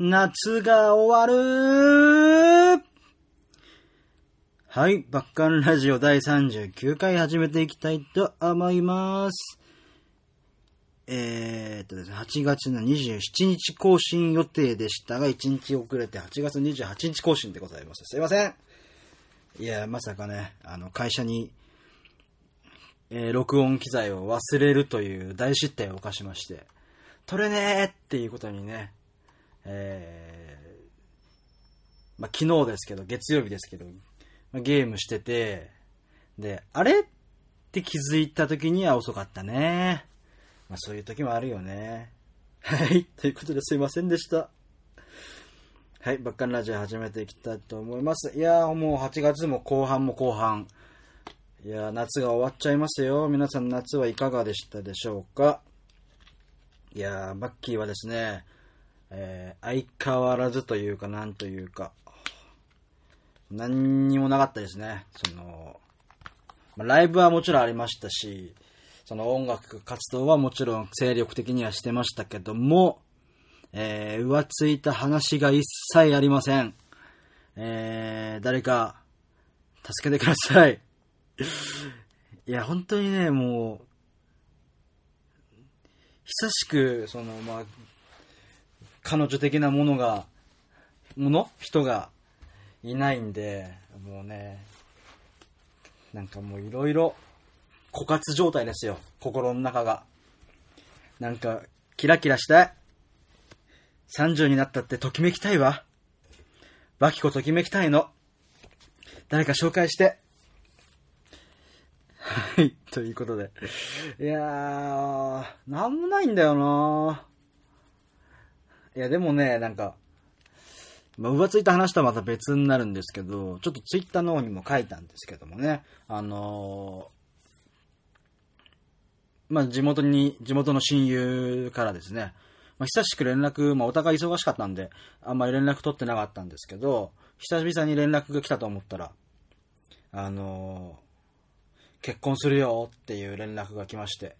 夏が終わるはい、バッカンラジオ第39回始めていきたいと思います。えーっとですね、8月の27日更新予定でしたが、1日遅れて8月28日更新でございます。すいません。いや、まさかね、あの、会社に、えー録音機材を忘れるという大失態を犯しまして、取れねーっていうことにね、えーまあ、昨日ですけど、月曜日ですけど、まゲームしてて、で、あれ？って気づいた時には遅かったね。まあ、そういう時もあるよね。はい。ということですいませんでした。はい。バッカンラジオ始めていきたいと思います。いやーもう8月も後半も後半。いやー夏が終わっちゃいますよ。皆さん夏はいかがでしたでしょうか？いやーバッキーはですね、えー相変わらずというかなんというか、何にもなかったですね。その、まライブはもちろんありましたし、その音楽活動はもちろん精力的にはしてましたけども、えー、浮ついた話が一切ありません。えー、誰か、助けてください。いや、本当にね、もう、久しく、その、まあ、彼女的なものが、もの？人がいないんで、もうね、なんかもういろいろ、枯渇状態ですよ。心の中が。なんか、キラキラしたい。30になったってときめきたいわ。バキコときめきたいの。誰か紹介して。はい、ということで。いやー、なんもないんだよないや、でもね、なんか、まあ、浮ついた話とはまた別になるんですけど、ちょっとツイッターの方にも書いたんですけどもね、あのーまあ、地元に、地元の親友からですね、まあ、久しく連絡、まあ、お互い忙しかったんで、あんまり連絡取ってなかったんですけど、久々に連絡が来たと思ったら、あのー結婚するよっていう連絡が来まして、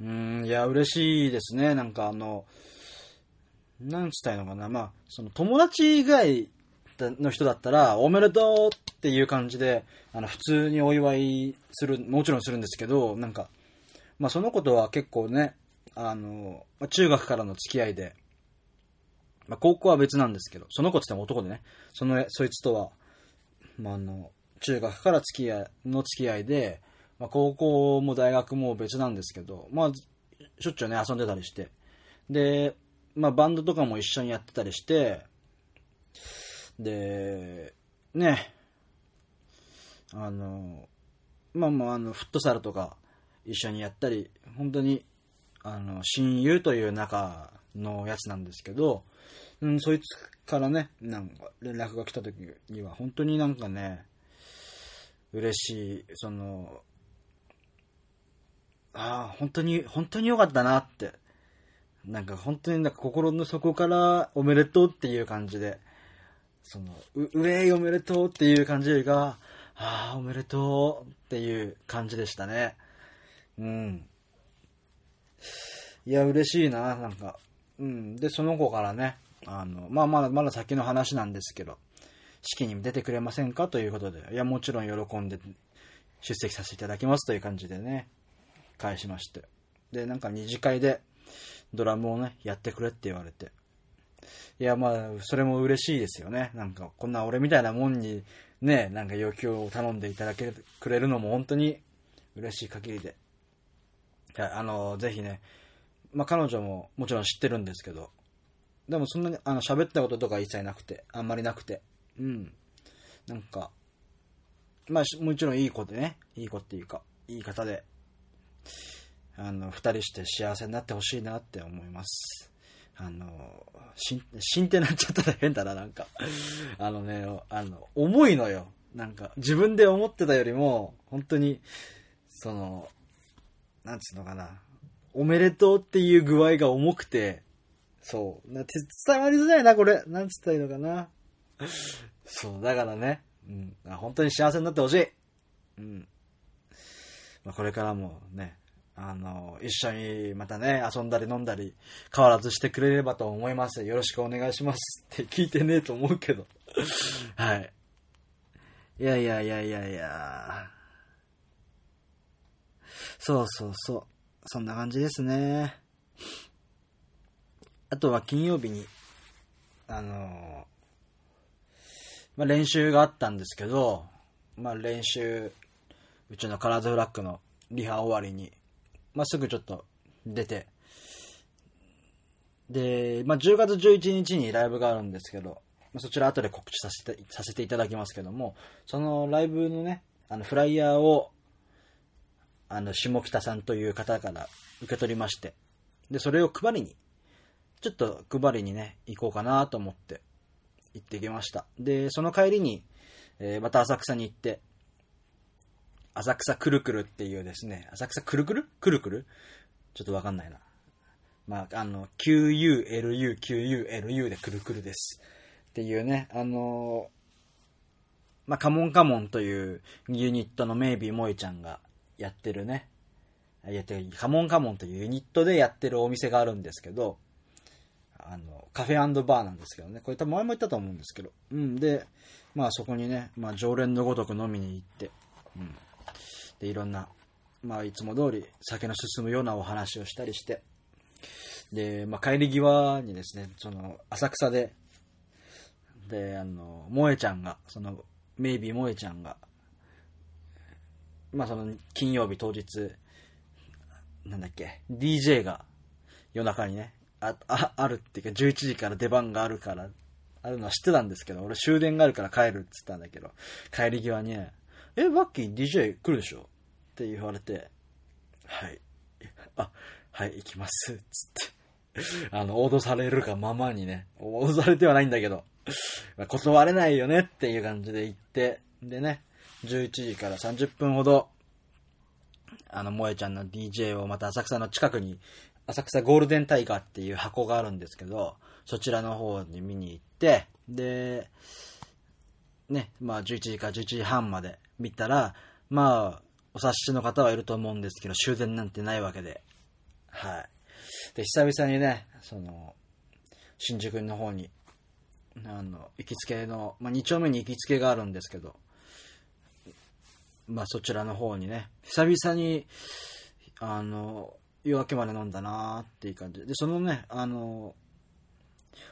うーん、いや、嬉しいですね。なんかあの、なんつったいのかな。まあ、その友達以外の人だったら、おめでとうっていう感じで、あの、普通にお祝いする、もちろんするんですけど、なんか、まあその子とは結構ね、あの、中学からの付き合いで、まあ高校は別なんですけど、その子って言っても男でね、その、そいつとは、まああの、中学から付き合い、の付き合いで、まあ高校も大学も別なんですけど、まあ、しょっちゅうね、遊んでたりして、で、まあバンドとかも一緒にやってたりして、で、ね、あの、まあまあ、あの、フットサルとか一緒にやったり、本当に、あの、親友という仲のやつなんですけど、うん、そいつからね、なんか連絡が来た時には、本当になんかね、嬉しい、その、ああ、本当に、本当に良かったなって。なんか本当になんか心の底からおめでとうっていう感じで、その、う、うえいおめでとうっていう感じよりか、ああ、おめでとうっていう感じでしたね。うん。いや、嬉しいな、なんか。うん。で、その子からね、あの、まあ、まだ、まだ先の話なんですけど、式に出てくれませんかということで、いや、もちろん喜んで出席させていただきますという感じでね、返しまして。で、なんか二次会でドラムをね、やってくれって言われて。いや、まあ、それも嬉しいですよね。なんか、こんな俺みたいなもんに、ね、なんか要求を頼んでいただけくれるのも本当に嬉しい限りで。いや、あの、ぜひね、まあ彼女ももちろん知ってるんですけど、でもそんなに、あの、喋ったこととか一切なくて、あんまりなくて、うん。なんか、まあ、もちろんいい子でね、いい子っていうか、いい方で、あの、二人して幸せになってほしいなって思います。あの、しん、しんってなっちゃったら変だな、なんか。あのね、あの、重いのよ。なんか、自分で思ってたよりも、本当に、その、なんつうのかな。おめでとうっていう具合が重くて、そう。な伝わりづらいな、これ。なんつったらいいのかな。そう、だからね。うん。本当に幸せになってほしい。うん。まあ、これからもね、あの、一緒にまたね、遊んだり飲んだり、変わらずしてくれればと思います。よろしくお願いしますって聞いてねえと思うけど。はい。いやいやいやいやいや。そうそうそう。そんな感じですね。あとは金曜日に、あのまあ、練習があったんですけど、まあ、練習、うちのカラーズフラッグのリハ終わりに、まあ、すぐちょっと出て、で、まあ、10月11日にライブがあるんですけど、まあ、そちら後で告知させて、させていただきますけども、そのライブのね、あの、フライヤーを、あの、下北さんという方から受け取りまして、で、それを配りに、ちょっと配りにね、行こうかなと思って行ってきました。で、その帰りに、えー、また浅草に行って、浅草くるくるっていうですね、浅草くるくる？くるくる？ちょっとわかんないな。まあ、あの、QULU、QULU でくるくるです。っていうね、あのー、まあ、カモンカモンというユニットのメイビーモイちゃんがやってるね、やってる、カモンカモンというユニットでやってるお店があるんですけど、あの、カフェバーなんですけどね。これ多分前も言ったと思うんですけど。うん。で、まあそこにね、まあ常連のごとく飲みに行って、うん。で、いろんな、まあいつも通り酒の進むようなお話をしたりして、で、まあ帰り際にですね、その、浅草で、で、あの、萌えちゃんが、その、メイビー萌えちゃんが、まあその、金曜日当日、なんだっけ、DJ が夜中にね、あ、あ、あるっていうか、11時から出番があるから、あるのは知ってたんですけど、俺終電があるから帰るって言ったんだけど、帰り際にね、え、バッキー DJ 来るでしょって言われて、はい。あ、はい、行きます。つって。あの、脅されるがままにね、脅されてはないんだけど、断れないよねっていう感じで行って、でね、11時から30分ほど、あの、萌えちゃんの DJ をまた浅草の近くに浅草ゴールデンタイガーっていう箱があるんですけど、そちらの方に見に行って、で、ね、まあ11時から11時半まで見たら、まあ、お察しの方はいると思うんですけど、終電なんてないわけで。はい。で、久々にね、その、新宿の方に、あの、行きつけの、まあ2丁目に行きつけがあるんですけど、まあそちらの方にね、久々に、あの、夜明けまで飲んだなーっていう感じで。そのね、あの、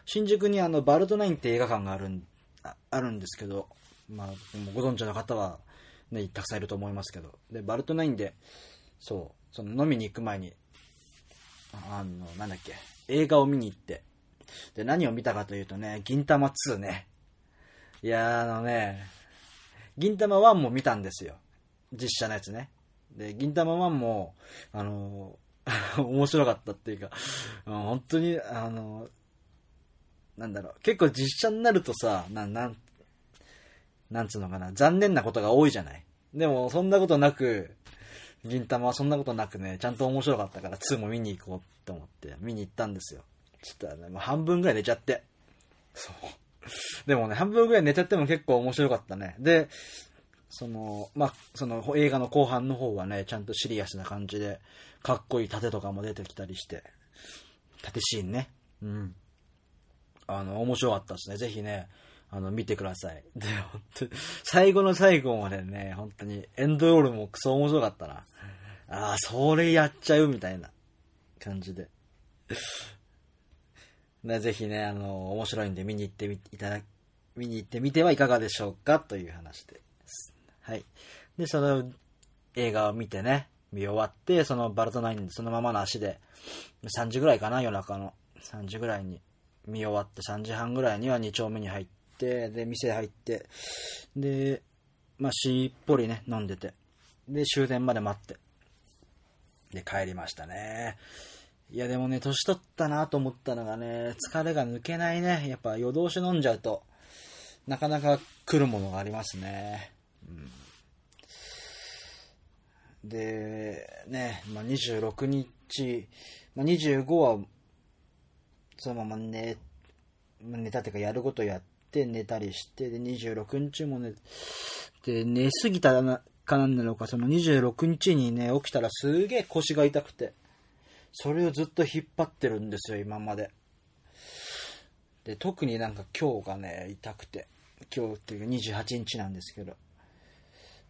新宿にあの、バルトナインって映画館があるん、あるんですけど、まあ、ご存知の方は、ね、たくさんいると思いますけど。で、バルトナインで、そう、その飲みに行く前に、あの、なんだっけ、映画を見に行って、で、何を見たかというとね、銀玉2ね。いやあのね、銀玉1も見たんですよ。実写のやつね。で、銀玉1も、あの 面白かったっていうか、本当に、あの、なんだろう、結構実写になるとさ、な、なん、なんつうのかな、残念なことが多いじゃない。でも、そんなことなく、銀玉はそんなことなくね、ちゃんと面白かったから2も見に行こうと思って見に行ったんですよ。ちょっとね、もう半分ぐらい寝ちゃって。そう。でもね、半分ぐらい寝ちゃっても結構面白かったね。で、その、まあ、その映画の後半の方はね、ちゃんとシリアスな感じで、かっこいい盾とかも出てきたりして、盾シーンね。うん。あの、面白かったですね。ぜひね、あの、見てください。で、本当最後の最後までね、本当に、エンドロールもクソ面白かったな。ああ、それやっちゃうみたいな感じで。ね、ぜひね、あの、面白いんで見に行ってみて、いただ、見に行ってみてはいかがでしょうかという話で。はい。で、その映画を見てね、見終わって、そのバルトナインそのままの足で、3時ぐらいかな、夜中の。3時ぐらいに見終わって、3時半ぐらいには2丁目に入って、で、店入って、で、まあ、しっぽりね、飲んでて、で、終電まで待って、で、帰りましたね。いや、でもね、年取ったなと思ったのがね、疲れが抜けないね。やっぱ夜通し飲んじゃうと、なかなか来るものがありますね。で、ね、まあ、26日、まあ、25は、そのまま寝、寝たっていうかやることやってて寝たりして、で、26日も寝、で、寝すぎたな、日なんだろうか、その26日にね、起きたらすげえ腰が痛くて、それをずっと引っ張ってるんですよ、今まで。で、特になんか今日がね、痛くて、今日っていう28日なんですけど、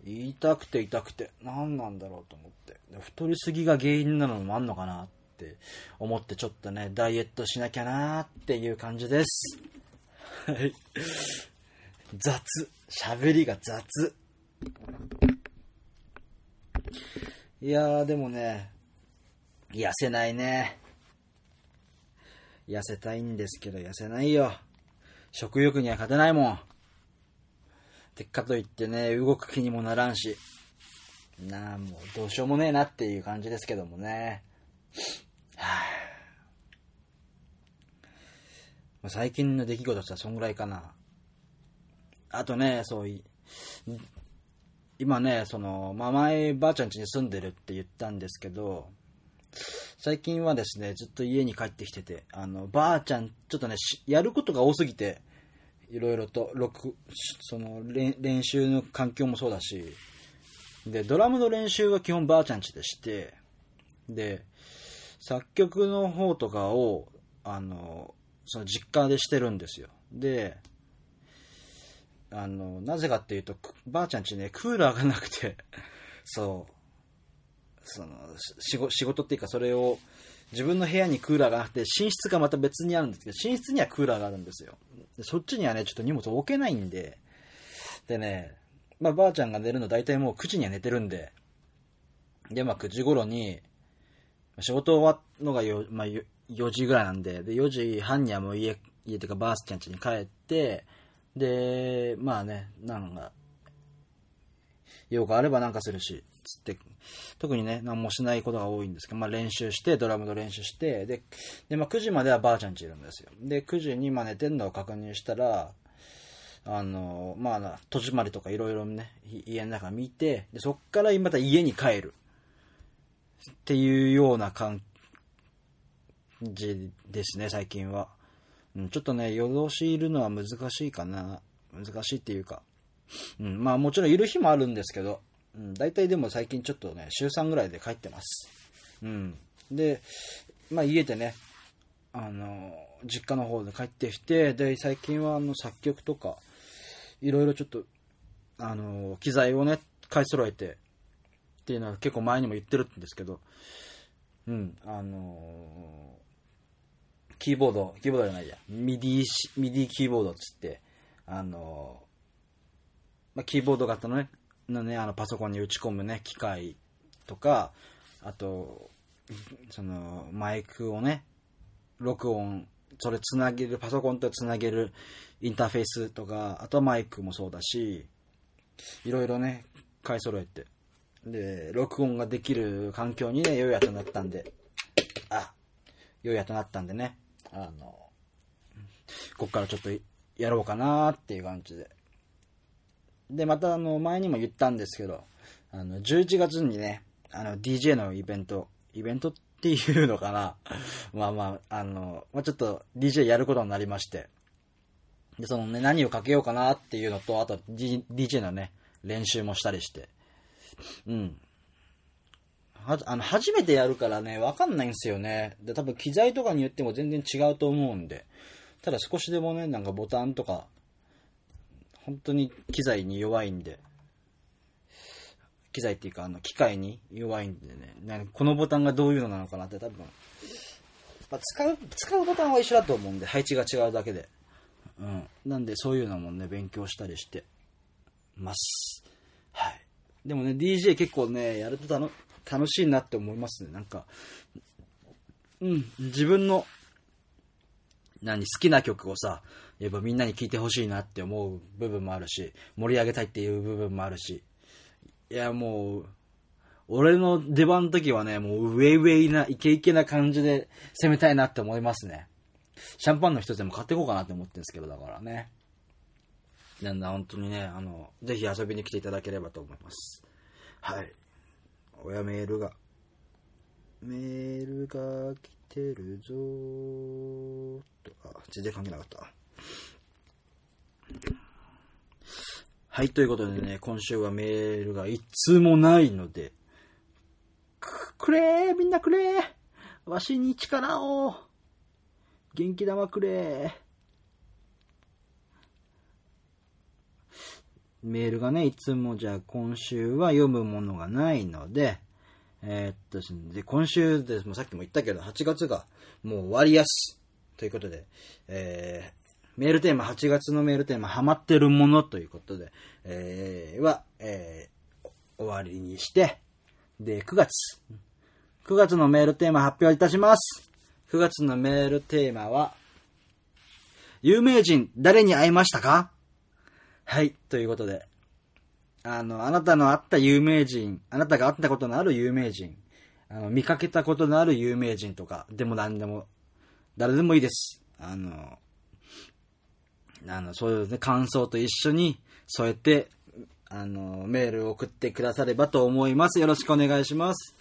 痛くて痛くて、何なんだろうと思って。太りすぎが原因なのもあんのかなって思ってちょっとね、ダイエットしなきゃなーっていう感じです。はい。雑。喋りが雑。いやー、でもね、痩せないね。痩せたいんですけど、痩せないよ。食欲には勝てないもん。てかといってね、動く気にもならんし。なあ、もうどうしようもねえなっていう感じですけどもね。はあ、最近の出来事としてはそんぐらいかな。あとね、そう、今ね、その、まあ、前、ばあちゃん家に住んでるって言ったんですけど、最近はですね、ずっと家に帰ってきてて、あの、ばあちゃん、ちょっとね、やることが多すぎて、いろいろと、録、その練習の環境もそうだし、で、ドラムの練習は基本ばあちゃんちでして、で、作曲の方とかを、あの、その実家でしてるんですよ。で、あの、なぜかっていうと、ばあちゃんちね、クーラーがなくて、そう、その、仕事っていうかそれを、自分の部屋にクーラーがなくて、寝室がまた別にあるんですけど、寝室にはクーラーがあるんですよ。でそっちにはね、ちょっと荷物置けないんで、でね、まあ、ばあちゃんが寝るの大体もう9時には寝てるんで、で、まあ、9時頃に、仕事終わるのがよ、まあ、4時ぐらいなんで、で、4時半にはもう家、家っていうかばあちゃん家に帰って、で、まあね、なんか、用があればなんかするし、つって、特にね、何もしないことが多いんですけど、まあ練習して、ドラムの練習して、で、でまあ9時まではばあちゃんちいるんですよ。で、9時にまあ寝てんのを確認したら、あの、まあ、戸締まりとかいろいろね、家の中見て、で、そっからまた家に帰る。っていうような感じですね、最近は。うん、ちょっとね、夜通しいるのは難しいかな。難しいっていうか。うん、まあもちろんいる日もあるんですけど、うん、大体でも最近ちょっとね、週3ぐらいで帰ってます。うん。で、まあ家でね、あの、実家の方で帰ってきて、で、最近はあの作曲とか、いろいろちょっと、あの、機材をね、買い揃えて、っていうのは結構前にも言ってるんですけど、うん、あのキーボード、キーボードじゃないや、 MIDI、MIDI キーボードっつって、あのまあ、キーボード型のね、のね、あのパソコンに打ち込むね、機械とか、あと、その、マイクをね、録音、それつなげる、パソコンとつなげるインターフェースとか、あとはマイクもそうだし、いろいろね、買い揃えて。で、録音ができる環境にね、良いやとなったんで、あ、良いやとなったんでね、あの、こっからちょっとやろうかなっていう感じで。で、またあの、前にも言ったんですけど、あの、11月にね、あの、DJ のイベント、イベントっていうのかな。まあまあ、あの、まあちょっと DJ やることになりまして。で、そのね、何をかけようかなっていうのと、あと、D、DJ のね、練習もしたりして。うん。は、あの、初めてやるからね、わかんないんですよね。で、多分機材とかによっても全然違うと思うんで。ただ少しでもね、なんかボタンとか、本当に機材に弱いんで、機材っていうか、あの、機械に弱いんでね、このボタンがどういうのなのかなって多分、まあ、使う、使うボタンは一緒だと思うんで、配置が違うだけで。うん。なんで、そういうのもね、勉強したりしてます。はい。でもね、DJ 結構ね、やると楽楽しいなって思いますね。なんか、うん、自分の、何、好きな曲をさ、やっぱみんなに聴いてほしいなって思う部分もあるし、盛り上げたいっていう部分もあるし、いや、もう、俺の出番の時はね、もうウェイウェイな、イケイケな感じで攻めたいなって思いますね。シャンパンの一つでも買っていこうかなって思ってるんですけど、だからね。なんだ、本当にね、あの、ぜひ遊びに来ていただければと思います。はい。親メールが、メールが来てるぞー。と、あ、全然関係なかった。はい、ということでね、今週はメールが一通もないので、く、くれー。みんなくれー。わしに力を。元気玉くれー。メールがね、いつもじゃあ今週は読むものがないので、えーっとですね、で、今週です、もうさっきも言ったけど、8月がもう終わりやす。ということで、えー、メールテーマ、8月のメールテーマ、ハマってるものということで、えー、は、えー、終わりにして、で、9月。9月のメールテーマ発表いたします。9月のメールテーマは、有名人、誰に会いましたか？はい、ということで。あの、あなたの会った有名人、あなたが会ったことのある有名人、あの、見かけたことのある有名人とか、でも何でも、誰でもいいです。あの、あの、そういうね、感想と一緒に添えて、あの、メールを送ってくださればと思います。よろしくお願いします。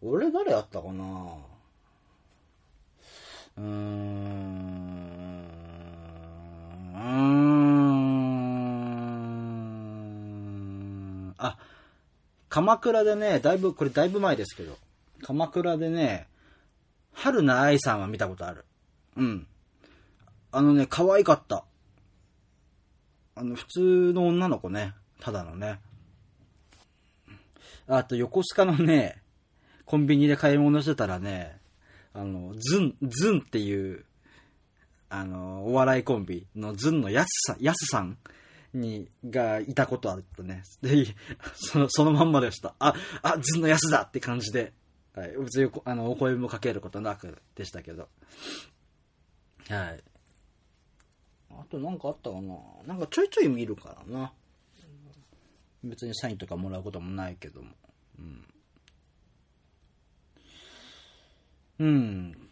俺誰やったかな？うーん。うーん。あ、鎌倉でね、だいぶ、これだいぶ前ですけど、鎌倉でね、春菜愛さんは見たことある。うん。あのね、可愛かった。あの、普通の女の子ね。ただのね。あと、横須賀のね、コンビニで買い物してたらね、あの、ズン、ズンっていう、あの、お笑いコンビのズンのやすさん、やすさんに、がいたことあったね。で、その、そのまんまでした。あ、あ、ズンのやすだって感じで、はい。別に、あの、お声もかけることなくでしたけど。はい。あとなんかあったかななんかちょいちょい見るからな。別にサインとかもらうこともないけども。うん。うん。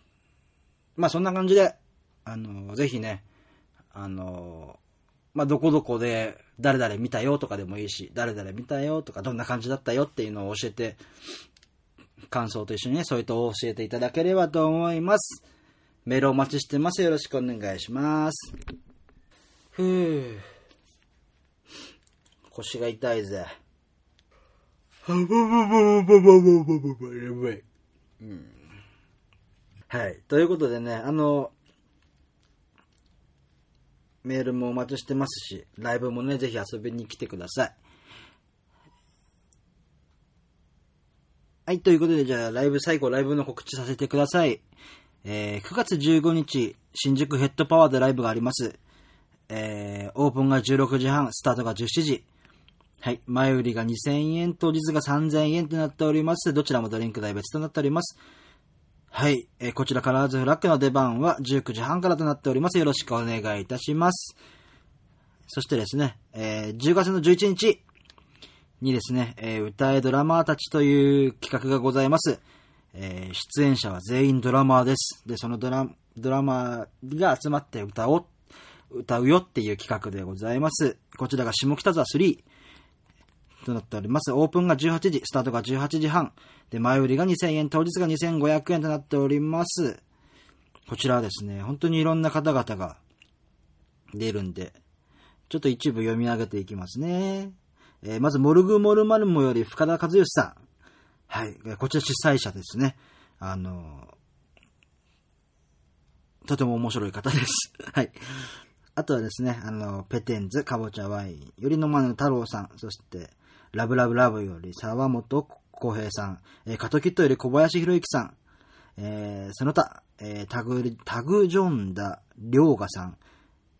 まあそんな感じで、あの、ぜひね、あの、まあどこどこで誰々見たよとかでもいいし、誰々見たよとかどんな感じだったよっていうのを教えて、感想と一緒にね、そういうと教えていただければと思います。メールお待ちしてます。よろしくお願いします。ふぅ。腰が痛いぜ。う。ん。はい。という。ことでね、あの、メールもお待ちしてますし、ライブもね、ぜひ遊びに来てください。はい、ということで、じゃあ、ライブ、最後、ライブの告知させてください。えー、9月15日、新宿ヘッドパワーでライブがあります。えー、オープンが16時半、スタートが17時。はい、前売りが2000円、当日が3000円となっております。どちらもドリンク代別となっております。はい、えーこちらカラーズフラッグの出番は19時半からとなっております。よろしくお願いいたします。そしてですね、えー10月の11日にですね、えー歌えドラマーたちという企画がございます。えー出演者は全員ドラマーです。で、そのドラ、ドラマーが集まって歌おう、歌うよっていう企画でございます。こちらが下北沢3となっております。オープンが18時、スタートが18時半。で、前売りが2000円、当日が2500円となっております。こちらはですね、本当にいろんな方々が出るんで、ちょっと一部読み上げていきますね。えーまず、モルグモルマルモより深田和義さん。はい。こちら主催者ですね。あのーとても面白い方です。はい。あとはですね、あの、ペテンズ、かぼちゃワイン、よりのまぬ太郎さん、そして、ラブラブラブより沢本浩平さん、えー、カトキットより小林博之さん、えーその他、えータグ、タグジョンダ、りょうがさん、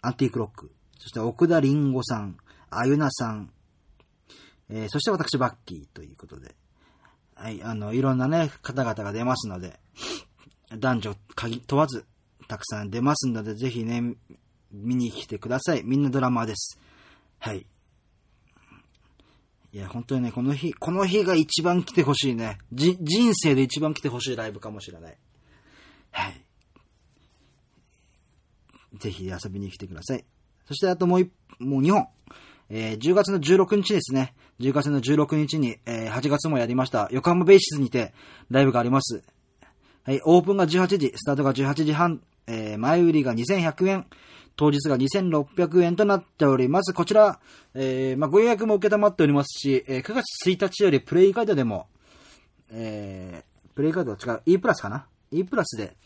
アンティークロック、そして奥田りんごさん、あゆなさん、えーそして私バッキーということで、はい、あの、いろんなね、方々が出ますので、男女限問わず、たくさん出ますので、ぜひね、見に来てください。みんなドラマーです。はい。いや、本当にね、この日、この日が一番来てほしいね。じ、人生で一番来てほしいライブかもしれない。はい。ぜひ遊びに来てください。そしてあともう一、もう2本。えー10月の16日ですね。10月の16日に、えー8月もやりました。横浜ベーシスにてライブがあります。はい、オープンが18時、スタートが18時半、えー前売りが2100円、当日が2600円となっております。こちら、えー、まあ、ご予約も受けたまっておりますし、えー、9月1日よりプレイガイドでも、えー、プレイガイドは違う、E プラスかな ?E プラスで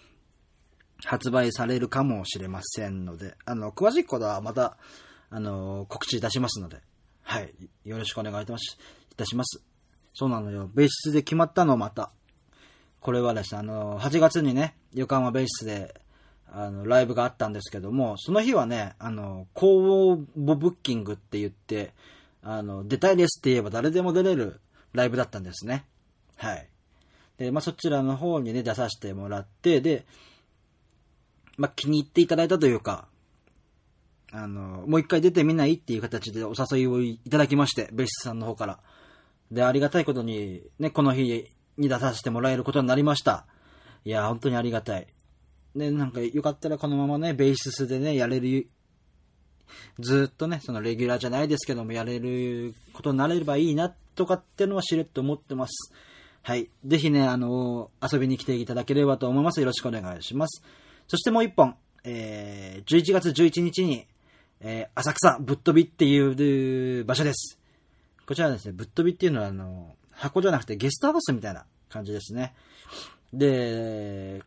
発売されるかもしれませんので、あの、詳しいことはまた、あの、告知いたしますので、はい、よろしくお願いいたしいたします。そうなのよ。ベースで決まったのまた。これはですね、あの、8月にね、横浜ベースで、あの、ライブがあったんですけども、その日はね、あの、公募ブッキングって言って、あの、出たいですって言えば誰でも出れるライブだったんですね。はい。で、まあ、そちらの方にね、出させてもらって、で、まあ、気に入っていただいたというか、あの、もう一回出てみないっていう形でお誘いをいただきまして、ベースさんの方から。で、ありがたいことに、ね、この日に出させてもらえることになりました。いや、本当にありがたい。で、なんか、よかったらこのままね、ベーシスでね、やれる、ずっとね、そのレギュラーじゃないですけども、やれることになれればいいな、とかってのはしれっと思ってます。はい。ぜひね、あの遊びに来ていただければと思います。よろしくお願いします。そしてもう一本、えー、11月11日に、えー、浅草ぶっ飛びっていう場所です。こちらですね、ぶっ飛びっていうのは、あの、箱じゃなくてゲストハウスみたいな感じですね。で、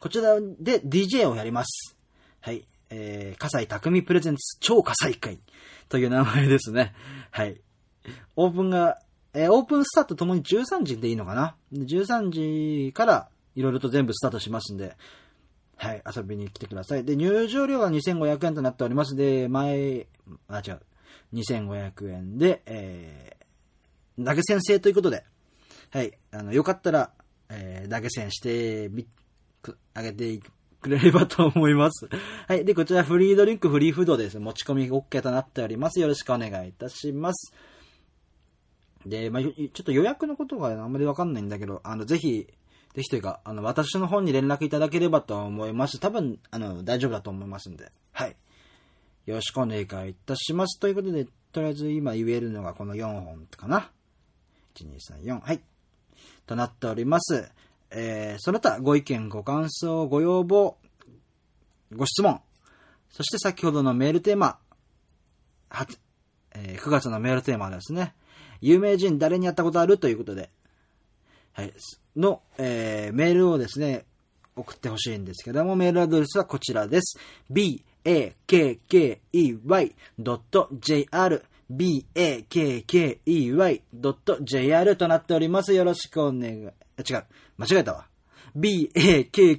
こちらで DJ をやります。はい。えー、笠井匠プレゼンツ超火災会という名前ですね。はい。オープンが、えー、オープンスタートともに13時でいいのかな ?13 時からいろいろと全部スタートしますんで、はい、遊びに来てください。で、入場料は2500円となっております。で、前、あ、違う。2500円で、えー、投げ銭制ということで、はい、あの、よかったら、えー、投げ銭してみ、あげてくれればと思います。はい。で、こちらフリードリンク、フリーフードです。持ち込み OK となっております。よろしくお願いいたします。で、まあ、ちょっと予約のことがあんまりわかんないんだけど、あの、ぜひ、ぜひというか、あの、私の方に連絡いただければと思います。多分、あの、大丈夫だと思いますんで。はい。よろしくお願いいたします。ということで、とりあえず今言えるのがこの4本かな。1、2、3、4。はい。となっております。えー、その他、ご意見、ご感想、ご要望、ご質問、そして先ほどのメールテーマ、はえー、9月のメールテーマですね。有名人誰にやったことあるということで、はい、の、えー、メールをですね、送ってほしいんですけども、メールアドレスはこちらです。bakkey.jr bakkey.jr となっております。よろしくお願い。違う。間違えたわ。bakkey.jr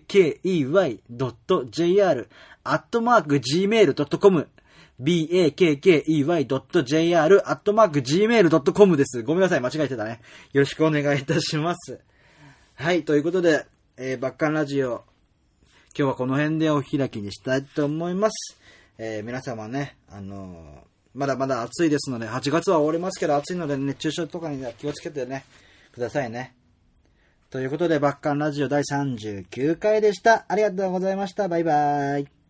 アットマーク gmail.com bakkey.jr アットマーク gmail.com です。ごめんなさい。間違えてたね。よろしくお願いいたします。はい。ということで、えー、バッカンラジオ、今日はこの辺でお開きにしたいと思います。えー、皆様ね、あのー、まだまだ暑いですので、8月は終わりますけど暑いので熱中症とかには気をつけてね、くださいね。ということで、バッカンラジオ第39回でした。ありがとうございました。バイバーイ。